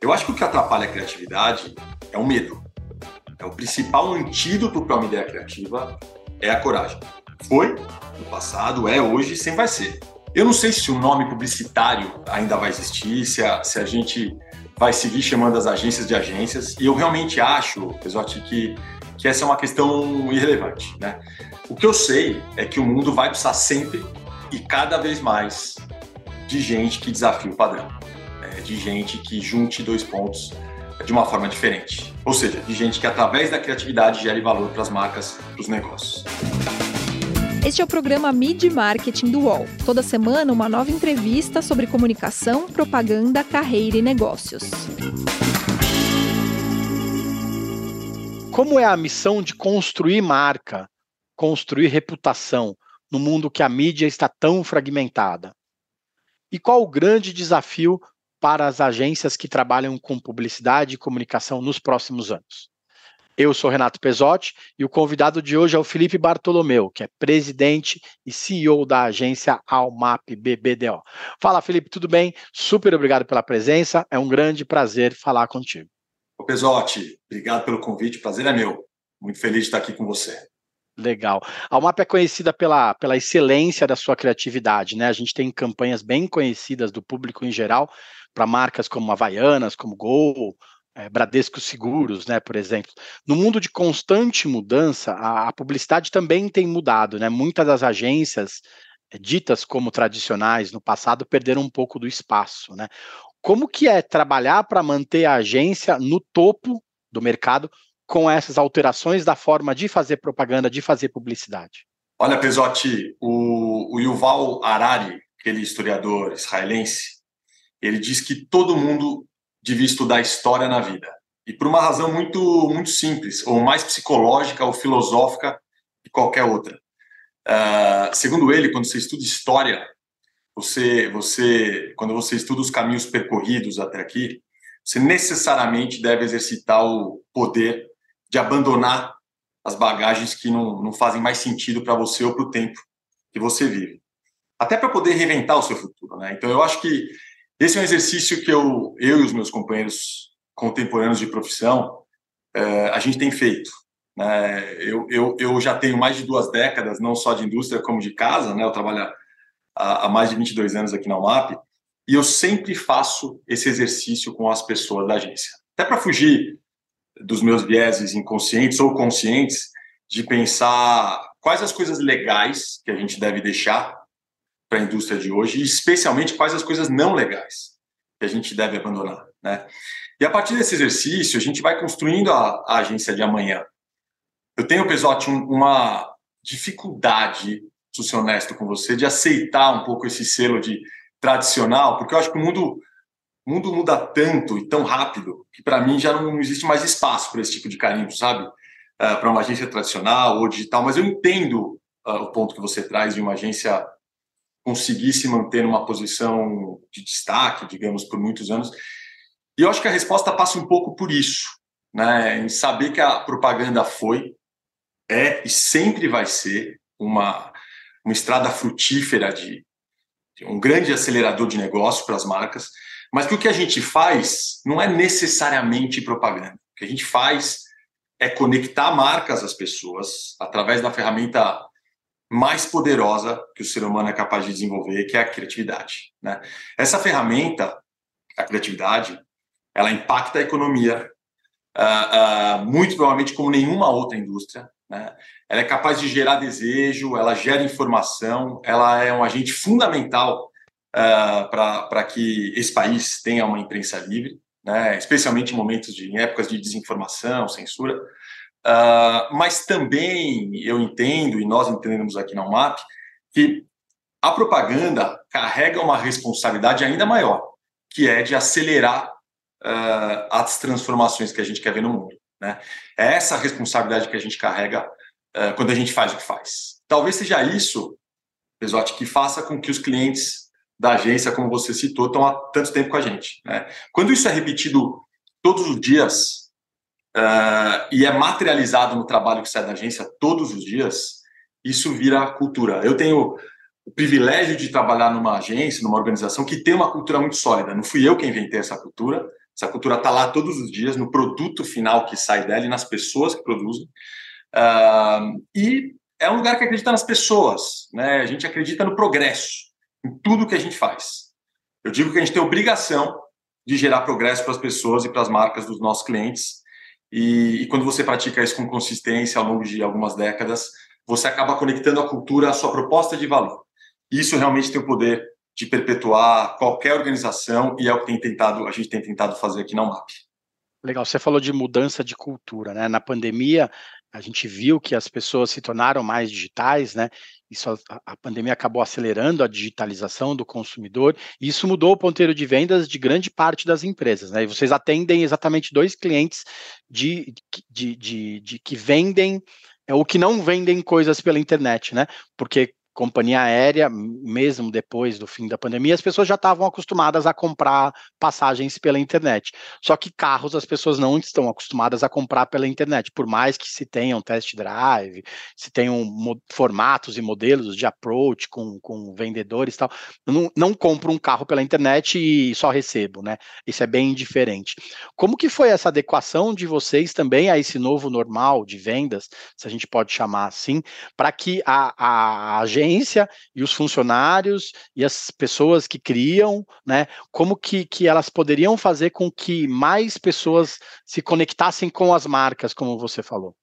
Eu acho que o que atrapalha a criatividade é o medo. É o principal antídoto para uma ideia criativa é a coragem. Foi no passado, é hoje, sempre vai ser. Eu não sei se o nome publicitário ainda vai existir, se a, se a gente vai seguir chamando as agências de agências. E eu realmente acho, Pesotti, que, que essa é uma questão irrelevante. Né? O que eu sei é que o mundo vai precisar sempre e cada vez mais de gente que desafie o padrão? De gente que junte dois pontos de uma forma diferente. Ou seja, de gente que através da criatividade gere valor para as marcas, para os negócios. Este é o programa Mid Marketing do UOL. Toda semana, uma nova entrevista sobre comunicação, propaganda, carreira e negócios. Como é a missão de construir marca, construir reputação no mundo que a mídia está tão fragmentada? E qual o grande desafio para as agências que trabalham com publicidade e comunicação nos próximos anos? Eu sou Renato Pesotti e o convidado de hoje é o Felipe Bartolomeu, que é presidente e CEO da agência Almap BBDO. Fala, Felipe, tudo bem? Super obrigado pela presença. É um grande prazer falar contigo. Ô Pesotti, obrigado pelo convite. Prazer é meu. Muito feliz de estar aqui com você. Legal. A Almap é conhecida pela, pela excelência da sua criatividade, né? A gente tem campanhas bem conhecidas do público em geral para marcas como Havaianas, como Gol, é, Bradesco Seguros, né, por exemplo. No mundo de constante mudança, a, a publicidade também tem mudado, né? Muitas das agências é, ditas como tradicionais no passado perderam um pouco do espaço, né? Como que é trabalhar para manter a agência no topo do mercado com essas alterações da forma de fazer propaganda, de fazer publicidade? Olha, Pesotti, o, o Yuval Harari, aquele historiador israelense, ele diz que todo mundo devia estudar história na vida. E por uma razão muito, muito simples, ou mais psicológica ou filosófica que qualquer outra. Uh, segundo ele, quando você estuda história, você, você, quando você estuda os caminhos percorridos até aqui, você necessariamente deve exercitar o poder de abandonar as bagagens que não, não fazem mais sentido para você ou para o tempo que você vive. Até para poder reinventar o seu futuro. Né? Então, eu acho que esse é um exercício que eu, eu e os meus companheiros contemporâneos de profissão, é, a gente tem feito. Né? Eu, eu, eu já tenho mais de duas décadas, não só de indústria como de casa, né? eu trabalho há, há mais de 22 anos aqui na UMAP, e eu sempre faço esse exercício com as pessoas da agência. Até para fugir dos meus vieses inconscientes ou conscientes, de pensar quais as coisas legais que a gente deve deixar para a indústria de hoje, e especialmente quais as coisas não legais que a gente deve abandonar. Né? E a partir desse exercício, a gente vai construindo a, a agência de amanhã. Eu tenho, Pesotti, uma dificuldade, se ser honesto com você, de aceitar um pouco esse selo de tradicional, porque eu acho que o mundo, o mundo muda tanto e tão rápido que, para mim, já não existe mais espaço para esse tipo de carinho, sabe? Uh, para uma agência tradicional ou digital, mas eu entendo uh, o ponto que você traz de uma agência conseguir se manter numa posição de destaque, digamos, por muitos anos. E eu acho que a resposta passa um pouco por isso, né? em saber que a propaganda foi, é e sempre vai ser uma, uma estrada frutífera de, de um grande acelerador de negócio para as marcas, mas que o que a gente faz não é necessariamente propaganda. O que a gente faz é conectar marcas às pessoas através da ferramenta mais poderosa que o ser humano é capaz de desenvolver, que é a criatividade. Né? Essa ferramenta, a criatividade, ela impacta a economia uh, uh, muito provavelmente como nenhuma outra indústria. Né? Ela é capaz de gerar desejo, ela gera informação, ela é um agente fundamental uh, para que esse país tenha uma imprensa livre, né? especialmente em momentos de em épocas de desinformação, censura. Uh, mas também eu entendo, e nós entendemos aqui na UMAP, que a propaganda carrega uma responsabilidade ainda maior, que é de acelerar uh, as transformações que a gente quer ver no mundo. Né? É essa responsabilidade que a gente carrega uh, quando a gente faz o que faz. Talvez seja isso, Pesotti, que faça com que os clientes da agência, como você citou, estão há tanto tempo com a gente. Né? Quando isso é repetido todos os dias, uh, e é materializado no trabalho que sai da agência todos os dias, isso vira cultura. Eu tenho o privilégio de trabalhar numa agência, numa organização que tem uma cultura muito sólida. Não fui eu quem inventei essa cultura, Essa cultura está lá todos os dias, no produto final que sai dela e nas pessoas que produzem. Uh, e é um lugar que acredita nas pessoas, né? A gente acredita no progresso, em tudo que a gente faz. Eu digo que a gente tem obrigação de gerar progresso para as pessoas e para as marcas dos nossos clientes. E, e, quando você pratica isso com consistência ao longo de algumas décadas, você acaba conectando a cultura à sua proposta de valor. Isso realmente tem o poder de perpetuar qualquer organização e é o que tem tentado, a gente tem tentado fazer aqui na UMAP. Legal, você falou de mudança de cultura, né? Na pandemia, a gente viu que as pessoas se tornaram mais digitais, né? Isso a, pandemia acabou acelerando a digitalização do consumidor, e isso mudou o ponteiro de vendas de grande parte das empresas, né? E vocês atendem exatamente dois clientes de, de, de, de que vendem é ou que não vendem coisas pela internet, né? Porque companhia aérea, mesmo depois do fim da pandemia, as pessoas já estavam acostumadas a comprar passagens pela internet. Só que carros as pessoas não estão acostumadas a comprar pela internet, por mais que se tenham test drive, se tenham formatos e modelos de approach com, com vendedores e tal, não, não compro um carro pela internet e só recebo, né? Isso é bem diferente. Como que foi essa adequação de vocês também a esse novo normal de vendas, se a gente pode chamar assim, para que a, a agência agência e os funcionários e as pessoas que criam, né? Como que, que elas poderiam fazer com que mais pessoas se conectassem com as marcas, como você falou?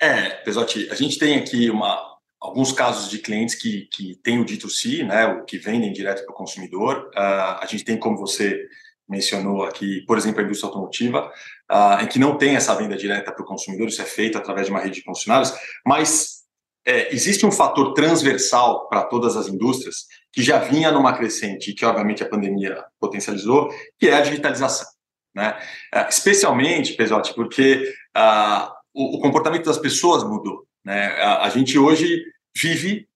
É, Pesotti, a gente tem aqui uma, alguns casos de clientes que, que têm o dito si, né, o que vendem direto para o consumidor. Uh, a gente tem, como você mencionou aqui, por exemplo, a indústria automotiva, uh, em que não tem essa venda direta para o consumidor, isso é feito através de uma rede de funcionários, mas é, existe um fator transversal para todas as indústrias que já vinha numa crescente que, obviamente, a pandemia potencializou, que é a digitalização. Né? É, especialmente, Pesote, porque ah, o, o, comportamento das pessoas mudou. Né? A, a, gente hoje vive,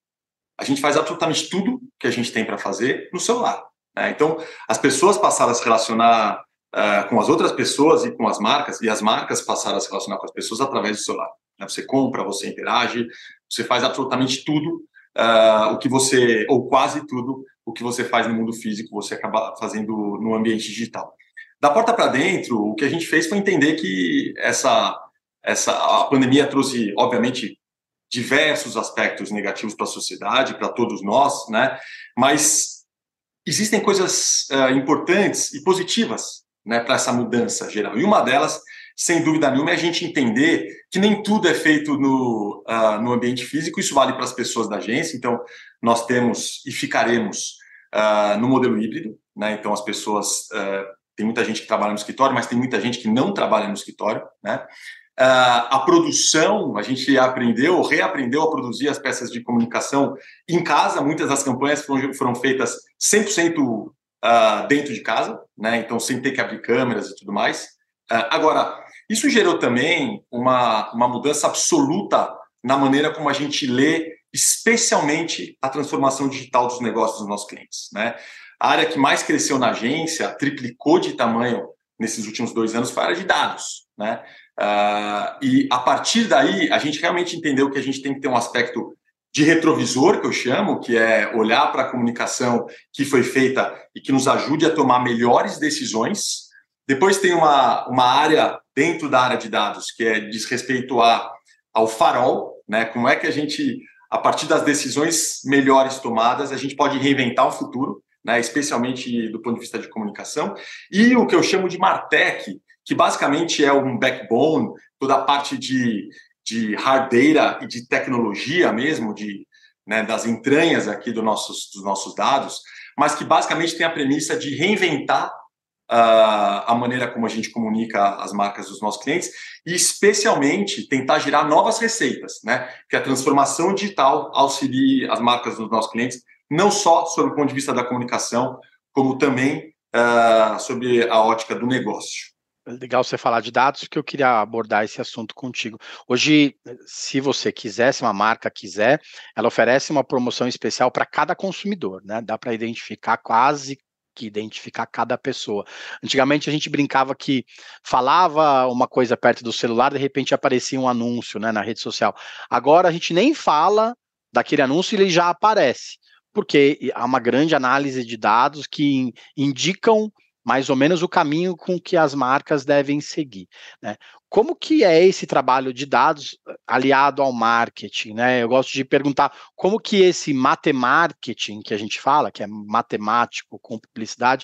a gente faz absolutamente tudo que a gente tem para fazer no celular. Né? Então, as pessoas passaram a se relacionar uh, com as outras pessoas e com as marcas, e as marcas passaram a se relacionar com as pessoas através do celular. Né? Você compra, você interage, você faz absolutamente tudo uh, o que você, ou quase tudo, o que você faz no mundo físico, você acaba fazendo no ambiente digital. Da porta para dentro, o que a gente fez foi entender que essa, essa a pandemia trouxe, obviamente, diversos aspectos negativos para a sociedade, para todos nós, né? Mas existem coisas uh, importantes e positivas, né, para essa mudança geral. E uma delas sem dúvida nenhuma, é a gente entender que nem tudo é feito no, uh, no ambiente físico, isso vale para as pessoas da agência, então nós temos e ficaremos uh, no modelo híbrido, né? então as pessoas, uh, tem muita gente que trabalha no escritório, mas tem muita gente que não trabalha no escritório, né? a produção, a gente aprendeu, reaprendeu a produzir as peças de comunicação em casa, muitas das campanhas foram, foram feitas 100% uh, dentro de casa, né? então sem ter que abrir câmeras e tudo mais. Agora, isso gerou também uma, uma mudança absoluta na maneira como a gente lê, especialmente a transformação digital dos negócios dos nossos clientes. Né? A área que mais cresceu na agência, triplicou de tamanho nesses últimos dois anos, foi a área de dados. Né? Uh, e a partir daí, a gente realmente entendeu que a gente tem que ter um aspecto de retrovisor, que eu chamo, que é olhar para a comunicação que foi feita e que nos ajude a tomar melhores decisões. Depois tem uma, uma área dentro da área de dados, que é, diz respeito a, ao farol, né? Como é que a gente, a partir das decisões melhores tomadas, a gente pode reinventar o futuro, né? Especialmente do ponto de vista de comunicação. E o que eu chamo de Martech, que basicamente é um backbone, toda a parte de, de hard data e de tecnologia mesmo, de, né, das entranhas aqui do nossos, dos nossos dados, mas que basicamente tem a premissa de reinventar a maneira como a gente comunica as marcas dos nossos clientes e, especialmente, tentar gerar novas receitas, né? Que a transformação digital auxilie as marcas dos nossos clientes, não só sob o ponto de vista da comunicação, como também uh, sobre a ótica do negócio. Legal você falar de dados, porque eu queria abordar esse assunto contigo. Hoje, se você quiser, se uma marca quiser, ela oferece uma promoção especial para cada consumidor, né? Dá para identificar quase que identificar cada pessoa. Antigamente a gente brincava que falava uma coisa perto do celular, de repente aparecia um anúncio né, na rede social. Agora a gente nem fala daquele anúncio e ele já aparece, porque há uma grande análise de dados que indicam mais ou menos o caminho com que as marcas devem seguir. Né? Como que é esse trabalho de dados eh, aliado ao marketing? Né? Eu gosto de perguntar como que esse matemarketing que a gente fala, que é matemático com publicidade,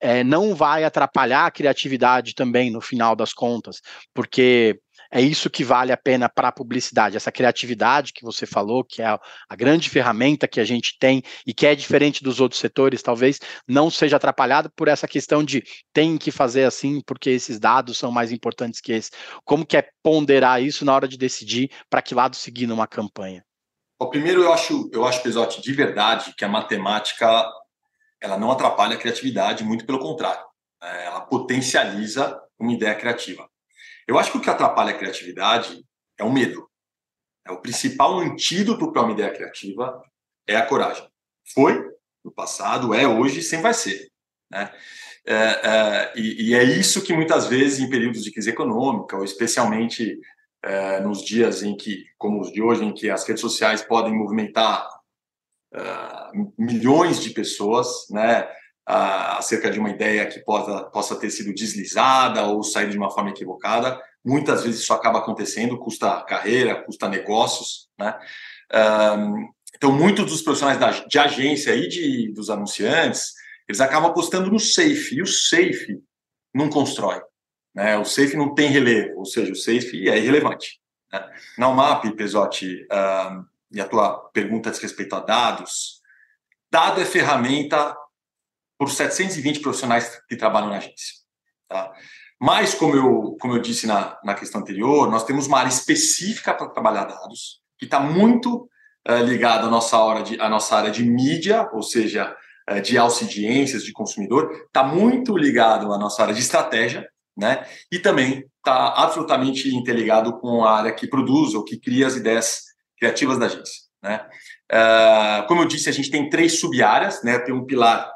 é, não vai atrapalhar a criatividade também no final das contas, porque é isso que vale a pena para a publicidade, essa criatividade que você falou, que é a, grande ferramenta que a gente tem e que é diferente dos outros setores, talvez não seja atrapalhada por essa questão de tem que fazer assim porque esses dados são mais importantes que esse. Como que é ponderar isso na hora de decidir para que lado seguir numa campanha? O primeiro eu acho, eu acho Pesote, de verdade que a matemática ela não atrapalha a criatividade, muito pelo contrário, né? ela potencializa uma ideia criativa. Eu acho que o que atrapalha a criatividade é o medo. É o principal antídoto para uma ideia criativa é a coragem. Foi no passado, é hoje, sempre vai ser. Né? É, é, e, e, é isso que muitas vezes, em períodos de crise econômica, ou especialmente é, nos dias em que, como os de hoje, em que as redes sociais podem movimentar uh, milhões de pessoas, né, uh, acerca de uma ideia que possa, possa ter sido deslizada ou sair de uma forma equivocada. Muitas vezes isso acaba acontecendo, custa carreira, custa negócios, né? Então, muitos dos profissionais da, de agência e de, dos anunciantes, eles acabam apostando no safe, e o safe não constrói. Né? O safe não tem relevo, ou seja, o safe é irrelevante. Né? Na UMAP, Pesotti, um, e a tua pergunta diz respeito a dados, dado é ferramenta por 720 profissionais que trabalham na agência. Tá? Mas, como eu, como eu disse na, na questão anterior, nós temos uma área específica para trabalhar dados, que está muito uh, ligada à nossa, hora de, à nossa área de mídia, ou seja, uh, de audiências, de consumidor, está muito ligado à nossa área de estratégia, né? e também está absolutamente interligado com a área que produz ou que cria as ideias criativas da agência. Né? Uh, como eu disse, a gente tem três sub-áreas, né? tem um pilar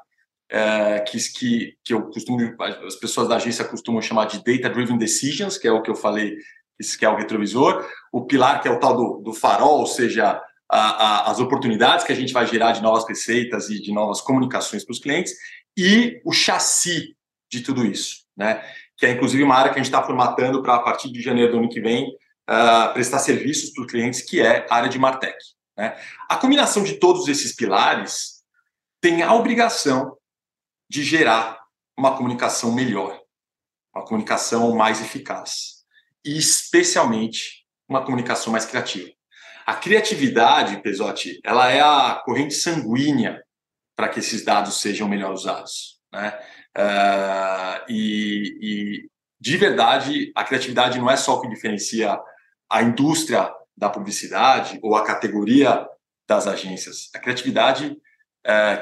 uh, que, que, que eu costumo, as pessoas da agência costumam chamar de Data Driven Decisions, que é o que eu falei, que é o retrovisor, o pilar que é o tal do, do farol, ou seja, a, a, as oportunidades que a gente vai gerar de novas receitas e de novas comunicações para os clientes, e o chassi de tudo isso, né? que é inclusive uma área que a gente está formatando para, a partir de janeiro do ano que vem, uh, prestar serviços para os clientes, que é a área de Martech. Né? A combinação de todos esses pilares tem a obrigação de gerar uma comunicação melhor, uma comunicação mais eficaz e, especialmente, uma comunicação mais criativa. A criatividade, Pesotti, ela é a corrente sanguínea para que esses dados sejam melhor usados. Né? Uh, e, e, de verdade, a criatividade não é só o que diferencia a indústria da publicidade ou a categoria das agências. A criatividade,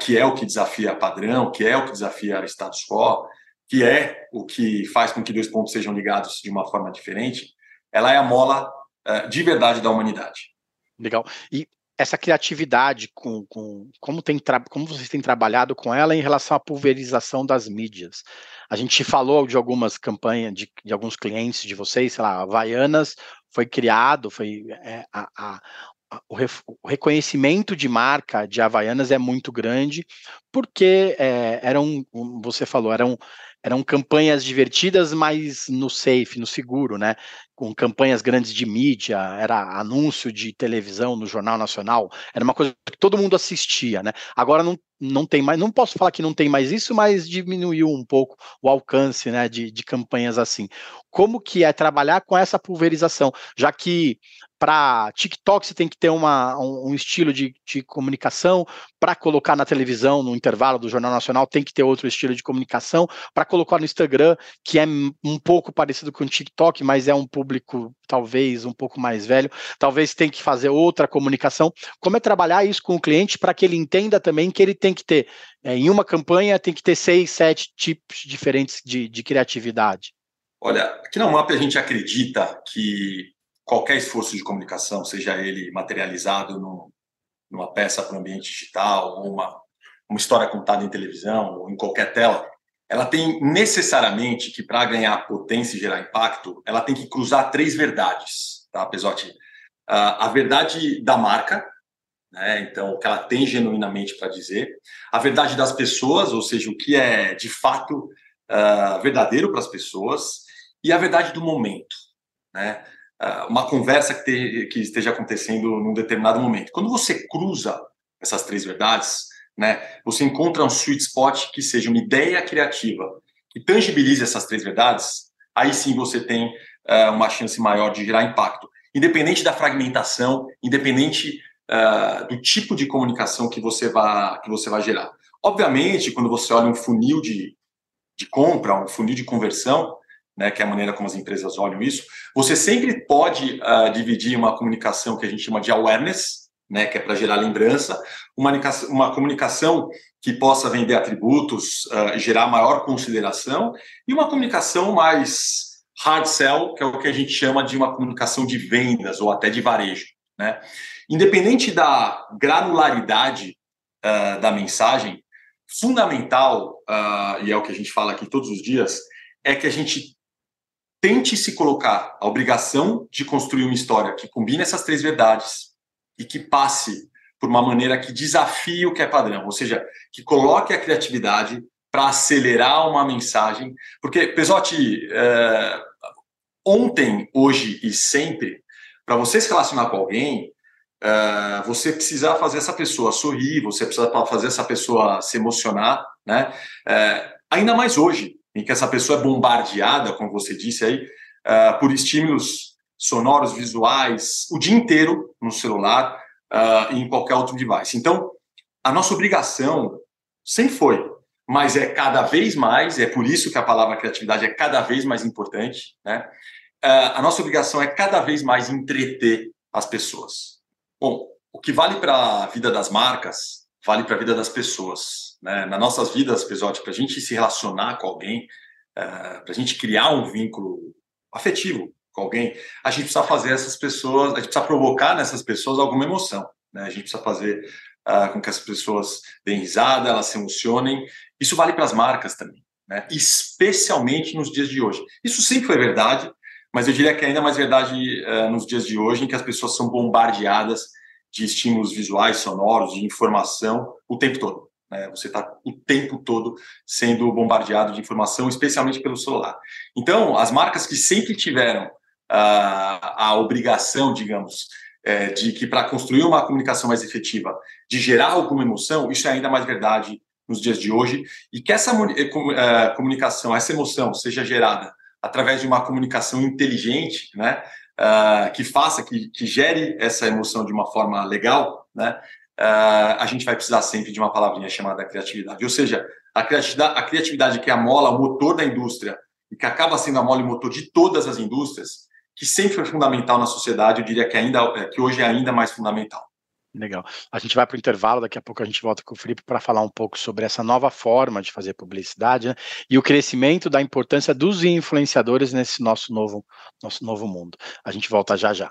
que é o que desafia padrão, que é o que desafia status quo, que é o que faz com que dois pontos sejam ligados de uma forma diferente, ela é a mola é, de verdade da humanidade. Legal. E essa criatividade, com, com como, tem como vocês têm trabalhado com ela em relação à pulverização das mídias? A gente falou de algumas campanhas, de, de alguns clientes de vocês, sei lá, Havaianas foi criado, foi é, a, a, o, o, reconhecimento de marca de Havaianas é muito grande, porque é, eram, você falou, eram, eram campanhas divertidas, mas no safe, no seguro, né? Com campanhas grandes de mídia, era anúncio de televisão no Jornal Nacional, era uma coisa que todo mundo assistia, né? Agora não, não tem mais, não posso falar que não tem mais isso, mas diminuiu um pouco o alcance, né, de, de campanhas assim. Como que é trabalhar com essa pulverização, já que para TikTok você tem que ter uma, um, um estilo de, de comunicação, para colocar na televisão, no intervalo do Jornal Nacional, tem que ter outro estilo de comunicação, para colocar no Instagram, que é um pouco parecido com o TikTok, mas é um público talvez um pouco mais velho, talvez tem que fazer outra comunicação. Como é trabalhar isso com o cliente para que ele entenda também que ele tem que ter, é, em uma campanha, tem que ter seis, sete tipos diferentes de, de criatividade? Olha, aqui na MAP a gente acredita que qualquer esforço de comunicação, seja ele materializado no, numa peça para o ambiente digital, ou uma, uma história contada em televisão, ou em qualquer tela, ela tem necessariamente que, para ganhar potência e gerar impacto, ela tem que cruzar três verdades, tá, Pesotti? Uh, a verdade da marca, né, então, o que ela tem genuinamente para dizer, a verdade das pessoas, ou seja, o que é de fato uh, verdadeiro para as pessoas e a verdade do momento, né? Uh, uma conversa que, te, que, esteja acontecendo num determinado momento. Quando você cruza essas três verdades, né, você encontra um sweet spot que seja uma ideia criativa que tangibilize essas três verdades, aí sim você tem uh, uma chance maior de gerar impacto, independente da fragmentação, independente uh, do tipo de comunicação que você vai que você vai gerar. Obviamente, quando você olha um funil de, de compra, um funil de conversão, né, que é a maneira como as empresas olham isso, você sempre pode uh, dividir uma comunicação que a gente chama de awareness, né, que é para gerar lembrança, uma, uma comunicação que possa vender atributos uh, gerar maior consideração, e uma comunicação mais hard sell, que é o que a gente chama de uma comunicação de vendas ou até de varejo. Né? Independente da granularidade uh, da mensagem, fundamental, e é o que a gente fala aqui todos os dias, é que a gente tente se colocar a obrigação de construir uma história que combine essas três verdades e que passe por uma maneira que desafie o que é padrão, ou seja, que coloque a criatividade para acelerar uma mensagem. Porque, Pesotti, é, ontem, hoje e sempre, para você se relacionar com alguém, Uh, você precisa fazer essa pessoa sorrir, você precisa fazer essa pessoa se emocionar, né? Uh, ainda mais hoje, em que essa pessoa é bombardeada, como você disse aí, uh, por estímulos sonoros, visuais, o dia inteiro no celular e em qualquer outro device. Então, a nossa obrigação sempre foi, mas é cada vez mais, é por isso que a palavra criatividade é cada vez mais importante, né? a nossa obrigação é cada vez mais entreter as pessoas. Bom, o que vale para a vida das marcas, vale para a vida das pessoas. Né? Nas nossas vidas, Pesote, para a gente se relacionar com alguém, uh, é, para a gente criar um vínculo afetivo com alguém, a gente precisa fazer essas pessoas, a gente precisa provocar nessas pessoas alguma emoção. Né? A gente precisa fazer uh, com que as pessoas deem risada, elas se emocionem. Isso vale para as marcas também, né? especialmente nos dias de hoje. Isso sempre foi verdade, mas eu diria que é ainda mais verdade uh, nos dias de hoje, em que as pessoas são bombardeadas de estímulos visuais, sonoros, de informação o tempo todo. Né? Você está o tempo todo sendo bombardeado de informação, especialmente pelo celular. Então, as marcas que sempre tiveram uh, a obrigação, digamos, é, de que para construir uma comunicação mais efetiva, de gerar alguma emoção, isso é ainda mais verdade nos dias de hoje, e que essa uh, comunicação, essa emoção seja gerada através de uma comunicação inteligente, né, uh, que faça, que, que, gere essa emoção de uma forma legal, né, a gente vai precisar sempre de uma palavrinha chamada criatividade. Ou seja, a criatividade, a criatividade que é a mola, o motor da indústria, e que acaba sendo a mola e motor de todas as indústrias, que sempre foi fundamental na sociedade, eu diria que, ainda, é, que hoje é ainda mais fundamental. Legal. A gente vai para o intervalo, daqui a pouco a gente volta com o Felipe para falar um pouco sobre essa nova forma de fazer publicidade né? e o crescimento da importância dos influenciadores nesse nosso novo, nosso novo mundo. A gente volta já já.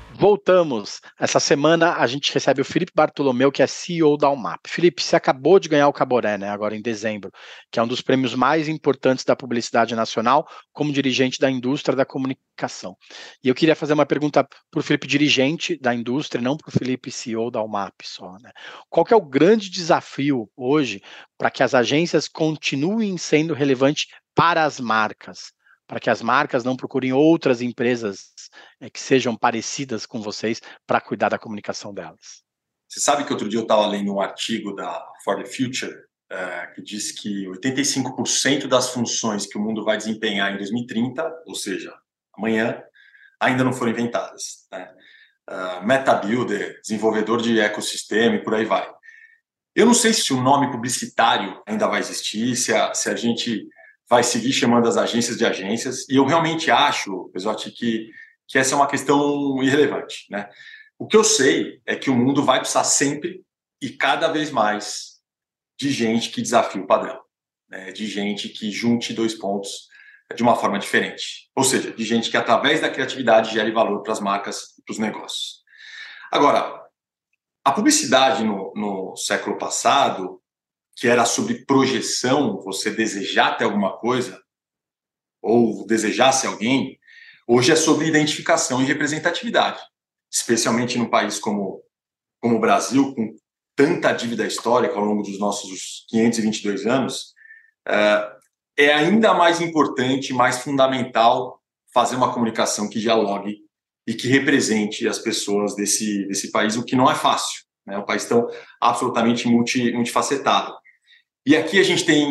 Voltamos. Essa semana a gente recebe o Felipe Bartolomeu, que é CEO da Almap. Felipe, você acabou de ganhar o Caboré, né, agora em dezembro, que é um dos prêmios mais importantes da publicidade nacional, como dirigente da indústria da comunicação. E eu queria fazer uma pergunta para o Felipe, dirigente da indústria, não para o Felipe, CEO da Almap só. Né? Qual é o grande desafio hoje para que as agências continuem sendo relevantes para as marcas? para que as marcas não procurem outras empresas é, que sejam parecidas com vocês para cuidar da comunicação delas. Você sabe que outro dia eu estava lendo um artigo da For the Future é, que diz que 85% das funções que o mundo vai desempenhar em 2030, ou seja, amanhã, ainda não foram inventadas. Né? Uh, Meta Builder, desenvolvedor de ecossistema e por aí vai. Eu não sei se o nome publicitário ainda vai existir, se a, se a gente vai seguir chamando as agências de agências, e eu realmente acho, Pesotti, que, que essa é uma questão irrelevante. Né? O que eu sei é que o mundo vai precisar sempre e cada vez mais de gente que desafie o padrão. né, de gente que junte dois pontos de uma forma diferente. Ou seja, de gente que, através da criatividade, gere valor para as marcas e para os negócios. Agora, a publicidade no, no século passado, que era sobre projeção, você desejar ter alguma coisa, ou desejasse alguém, hoje é sobre identificação e representatividade, especialmente num país como, como o Brasil, com tanta dívida histórica ao longo dos nossos 522 anos, é, é ainda mais importante, mais fundamental fazer uma comunicação que dialogue e que represente as pessoas desse, desse país, o que não é fácil. Né? Um país tão absolutamente multi, multifacetado. E aqui a gente tem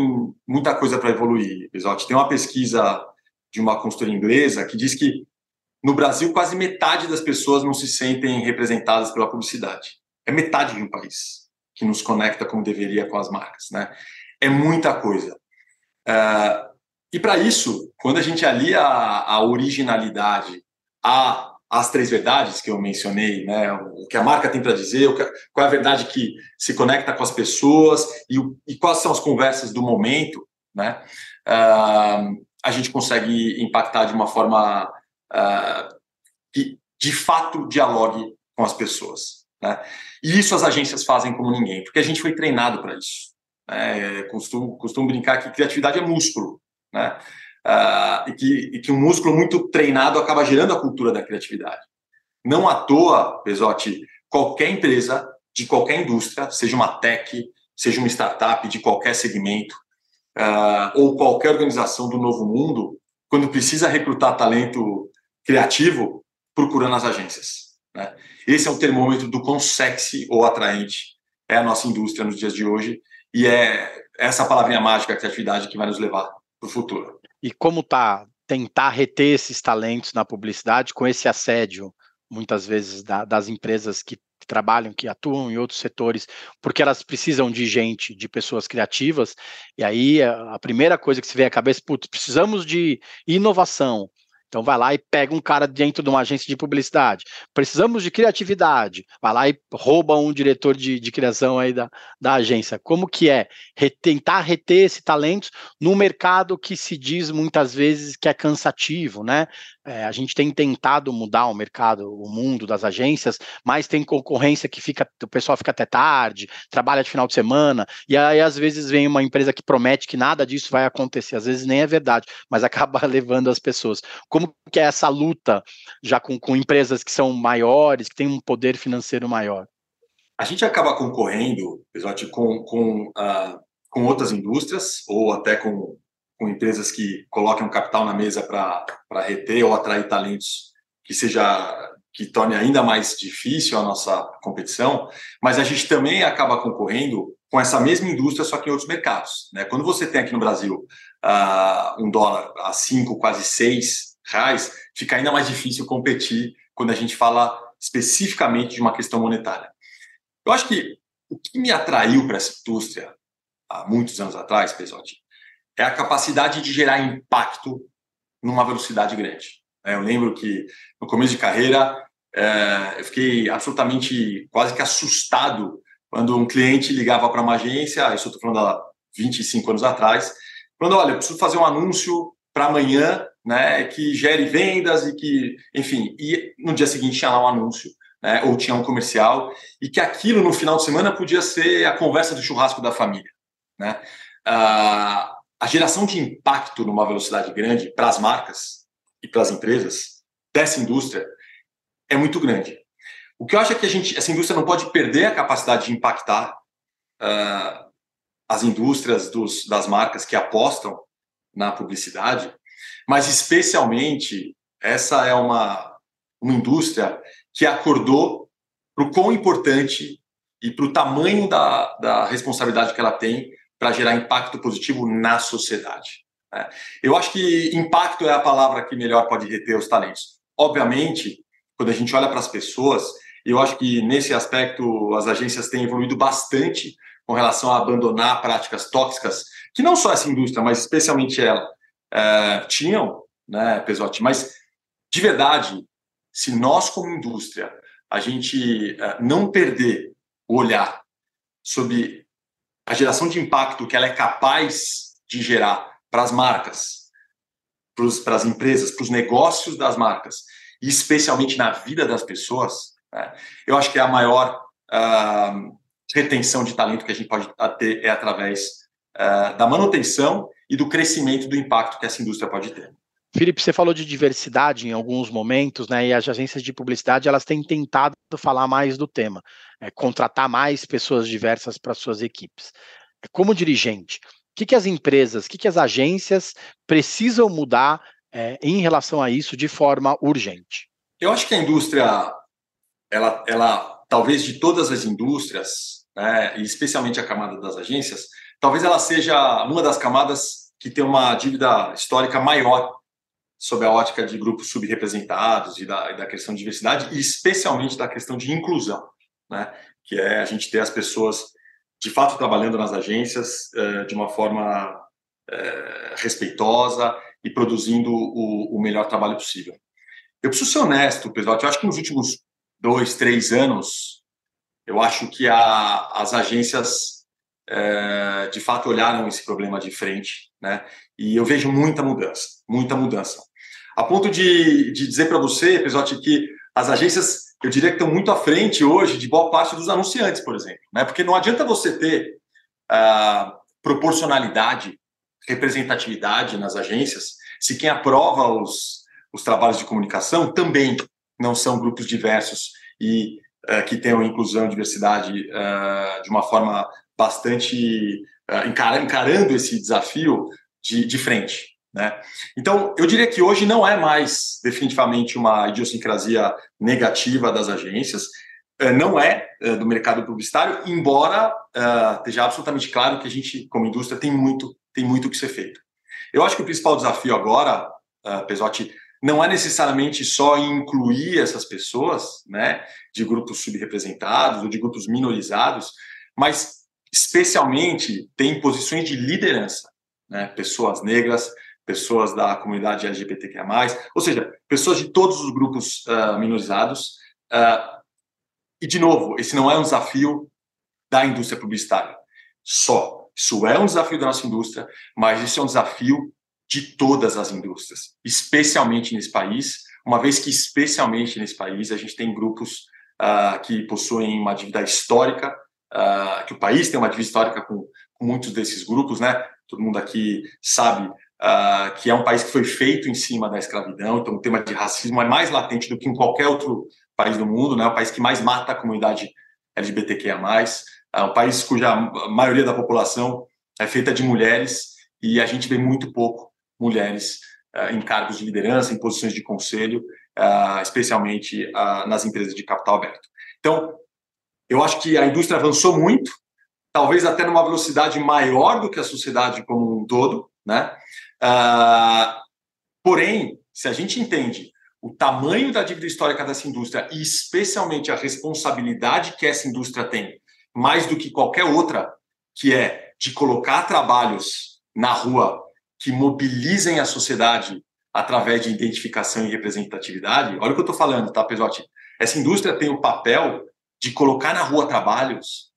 muita coisa para evoluir, Bezotti. Tem uma pesquisa de uma consultoria inglesa que diz que no Brasil quase metade das pessoas não se sentem representadas pela publicidade. É metade de um país que nos conecta como deveria com as marcas, né? É muita coisa. Uh, e para isso, quando a gente alia a, a originalidade a as três verdades que eu mencionei, né? O que a marca tem para dizer, qual é a verdade que se conecta com as pessoas e, e quais são as conversas do momento, né? Uh, a gente consegue impactar de uma forma uh, que de fato dialogue com as pessoas, né? E isso as agências fazem como ninguém, porque a gente foi treinado para isso. Né? Costumo, costumo brincar que criatividade é músculo, né? uh, e, que, e que um músculo muito treinado acaba gerando a cultura da criatividade. Não à toa, Pesotti, qualquer empresa de qualquer indústria, seja uma tech, seja uma startup de qualquer segmento, uh, ou qualquer organização do novo mundo, quando precisa recrutar talento criativo, procura nas agências. Né? Esse é o termômetro do quão sexy ou atraente é a nossa indústria nos dias de hoje, e é essa palavrinha mágica, criatividade, que vai nos levar para o futuro e como tá tentar reter esses talentos na publicidade com esse assédio, muitas vezes, da, das empresas que trabalham, que atuam em outros setores, porque elas precisam de gente, de pessoas criativas, e aí a primeira coisa que se vê à cabeça, putz, precisamos de inovação, então vai lá e pega um cara dentro de uma agência de publicidade. Precisamos de criatividade. Vai lá e rouba um diretor de, de criação aí da, da agência. Como que é? tentar reter esse talento no mercado que se diz muitas vezes que é cansativo, né? É, a gente tem tentado mudar o mercado, o mundo das agências, mas tem concorrência que fica, o pessoal fica até tarde, trabalha de final de semana, e aí às vezes vem uma empresa que promete que nada disso vai acontecer, às vezes nem é verdade, mas acaba levando as pessoas. Como que é essa luta já com, com empresas que são maiores, que têm um poder financeiro maior? A gente acaba concorrendo, Exote, com, com, uh, com outras indústrias ou até com com empresas que coloquem um capital na mesa para reter ou atrair talentos que seja que torne ainda mais difícil a nossa competição, mas a gente também acaba concorrendo com essa mesma indústria, só que em outros mercados. Né? Quando você tem aqui no Brasil uh, um dólar a cinco, quase seis reais, fica ainda mais difícil competir quando a gente fala especificamente de uma questão monetária. Eu acho que o que me atraiu para essa indústria há muitos anos atrás, Pesotti, é a capacidade de gerar impacto numa velocidade grande. É, eu lembro que no começo de carreira é, eu fiquei absolutamente quase que assustado quando um cliente ligava para uma agência, isso eu estou falando há 25 anos atrás, falando, olha, eu preciso fazer um anúncio para amanhã, né, que gere vendas e que, enfim, e no dia seguinte tinha lá um anúncio, né, ou tinha um comercial, e que aquilo no final de semana podia ser a conversa do churrasco da família, né? Ah, a geração de impacto numa velocidade grande para as marcas e para as empresas dessa indústria é muito grande. O que eu acho é que a gente, essa indústria não pode perder a capacidade de impactar uh, as indústrias dos, das marcas que apostam na publicidade, mas especialmente essa é uma, uma indústria que acordou para o quão importante e para o tamanho da, da responsabilidade que ela tem para gerar impacto positivo na sociedade. Né? Eu acho que impacto é a palavra que melhor pode reter os talentos. Obviamente, quando a gente olha para as pessoas, eu acho que nesse aspecto as agências têm evoluído bastante com relação a abandonar práticas tóxicas, que não só essa indústria, mas especialmente ela, é, tinham, né, Pesotti? Mas, de verdade, se nós, como indústria, a gente é, não perder o olhar sobre a geração de impacto que ela é capaz de gerar para as marcas, para as empresas, para os negócios das marcas, e especialmente na vida das pessoas, né, eu acho que é a maior uh, retenção de talento que a gente pode ter é através uh, da manutenção e do crescimento do impacto que essa indústria pode ter. Felipe, você falou de diversidade em alguns momentos, né? E as agências de publicidade elas têm tentado falar mais do tema, é, contratar mais pessoas diversas para suas equipes. Como dirigente, o que, que as empresas, o que, que as agências precisam mudar é, em relação a isso de forma urgente? Eu acho que a indústria, ela, ela talvez de todas as indústrias, né, e especialmente a camada das agências, talvez ela seja uma das camadas que tem uma dívida histórica maior sob a ótica de grupos subrepresentados e da, e da questão de diversidade, e especialmente da questão de inclusão, né? que é a gente ter as pessoas de fato trabalhando nas agências eh, de uma forma eh, respeitosa e produzindo o, o, melhor trabalho possível. Eu preciso ser honesto, pessoal, eu acho que nos últimos dois, três anos, eu acho que a, as agências eh, de fato olharam esse problema de frente, né? E eu vejo muita mudança, muita mudança a ponto de, de dizer para você, Episote, que as agências, eu diria que estão muito à frente hoje de boa parte dos anunciantes, por exemplo. Né? Porque não adianta você ter uh, proporcionalidade, representatividade nas agências, se quem aprova os, os trabalhos de comunicação também não são grupos diversos e uh, que tenham inclusão diversidade uh, de uma forma bastante encarando esse desafio de, de frente. Né? Então, eu diria que hoje não é mais definitivamente uma idiosincrasia negativa das agências, é, não é, é do mercado publicitário, embora uh, esteja absolutamente claro que a gente, como indústria, tem muito, tem muito que ser feito. Eu acho que o principal desafio agora, uh, Pesotti, não é necessariamente só incluir essas pessoas, né, de grupos subrepresentados ou de grupos minorizados, mas especialmente tem posições de liderança, né, pessoas negras, pessoas da comunidade LGBTQIA+, ou seja, pessoas de todos os grupos uh, minorizados. Uh, e, de novo, esse não é um desafio da indústria publicitária só. Isso é um desafio da nossa indústria, mas isso é um desafio de todas as indústrias, especialmente nesse país, uma vez que, especialmente nesse país, a gente tem grupos uh, que possuem uma dívida histórica, uh, que o país tem uma dívida histórica com, com, muitos desses grupos, né? Todo mundo aqui sabe uh, que é um país que foi feito em cima da escravidão, então o tema de racismo é mais latente do que em qualquer outro país do mundo, né? O país que mais mata a comunidade LGBTQIA+, é um país cuja maioria da população é feita de mulheres e a gente vê muito pouco mulheres uh, em cargos de liderança, em posições de conselho, uh, especialmente uh, nas empresas de capital aberto. Então, eu acho que a indústria avançou muito, talvez até numa velocidade maior do que a sociedade como um todo, né? Uh, porém, se a gente entende o tamanho da dívida histórica dessa indústria e especialmente a responsabilidade que essa indústria tem, mais do que qualquer outra, que é de colocar trabalhos na rua que mobilizem a sociedade através de identificação e representatividade. Olha o que eu estou falando, tá, Pesotti? Essa indústria tem o papel de colocar na rua trabalhos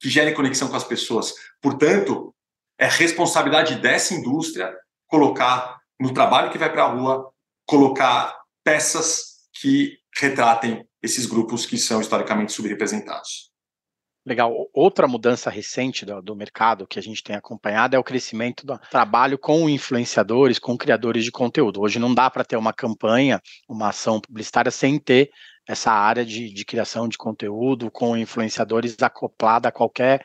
que gerem conexão com as pessoas. Portanto, é responsabilidade dessa indústria colocar no trabalho que vai para a rua, colocar peças que retratem esses grupos que são historicamente subrepresentados. Legal. Outra mudança recente do, do, mercado que a gente tem acompanhado é o crescimento do trabalho com influenciadores, com criadores de conteúdo. Hoje não dá para ter uma campanha, uma ação publicitária sem ter essa área de, de criação de conteúdo com influenciadores acoplada a qualquer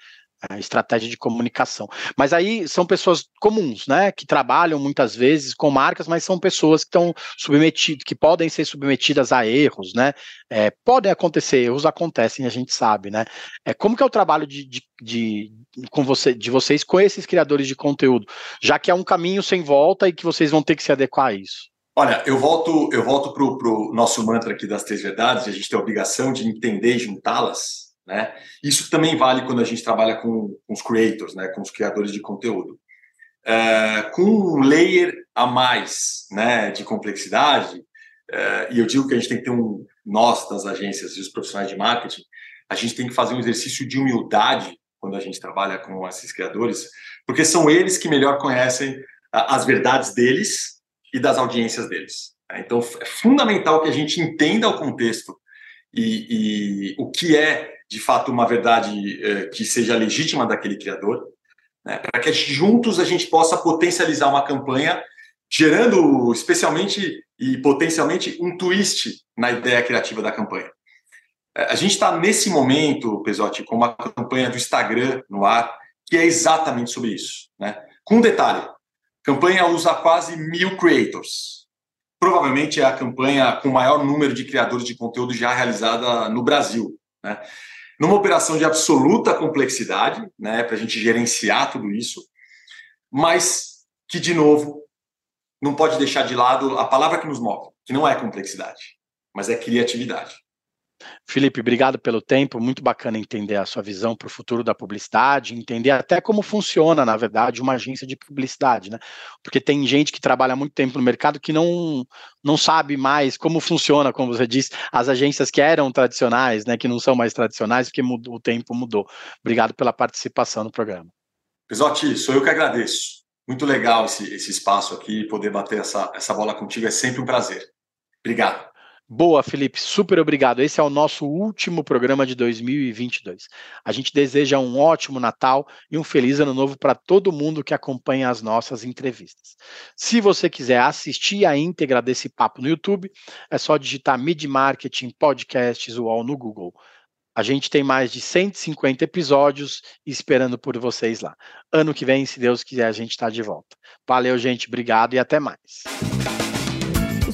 a estratégia de comunicação. Mas aí são pessoas comuns, né, que trabalham muitas vezes com marcas, mas são pessoas que estão submetidas, que podem ser submetidas a erros, né? É, podem acontecer, erros acontecem, a gente sabe, né? É, como que é o trabalho de, de, de, com você, de vocês com esses criadores de conteúdo, já que é um caminho sem volta e que vocês vão ter que se adequar a isso? Olha, eu volto, eu volto para o nosso mantra aqui das três verdades, a gente tem a obrigação de entender e juntá-las né? Isso também vale quando a gente trabalha com, com os creators, né? com os criadores de conteúdo. É, com um layer a mais né, de complexidade, é, e eu digo que a gente tem que ter um, nós das agências e os profissionais de marketing, a gente tem que fazer um exercício de humildade quando a gente trabalha com esses criadores, porque são eles que melhor conhecem as verdades deles e das audiências deles. Então, é fundamental que a gente entenda o contexto e, e o que é, de fato, uma verdade eh, que seja legítima daquele criador, né, para que juntos a gente possa potencializar uma campanha, gerando especialmente e potencialmente um twist na ideia criativa da campanha. É, a gente está nesse momento, Pesotti, com uma campanha do Instagram no ar, que é exatamente sobre isso. Né? Com um detalhe: campanha usa quase mil creators. Provavelmente é a campanha com maior número de criadores de conteúdo já realizada no Brasil. Né? Numa operação de absoluta complexidade, né, para a gente gerenciar tudo isso, mas que, de novo, não pode deixar de lado a palavra que nos move, que não é complexidade, mas é criatividade. Felipe, obrigado pelo tempo. Muito bacana entender a sua visão para o futuro da publicidade, entender até como funciona, na verdade, uma agência de publicidade, né? Porque tem gente que trabalha muito tempo no mercado que não, não sabe mais como funciona, como você disse, as agências que eram tradicionais, né? Que não são mais tradicionais, porque mudou, o tempo mudou. Obrigado pela participação no programa. Pisotti, sou eu que agradeço. Muito legal esse, esse espaço aqui, poder bater essa, essa bola contigo é sempre um prazer. Obrigado. Boa, Felipe, super obrigado. Esse é o nosso último programa de 2022. A gente deseja um ótimo Natal e um feliz ano novo para todo mundo que acompanha as nossas entrevistas. Se você quiser assistir a íntegra desse papo no YouTube, é só digitar Mid Marketing Podcasts UOL no Google. A gente tem mais de 150 episódios esperando por vocês lá. Ano que vem, se Deus quiser, a gente está de volta. Valeu, gente, obrigado e até mais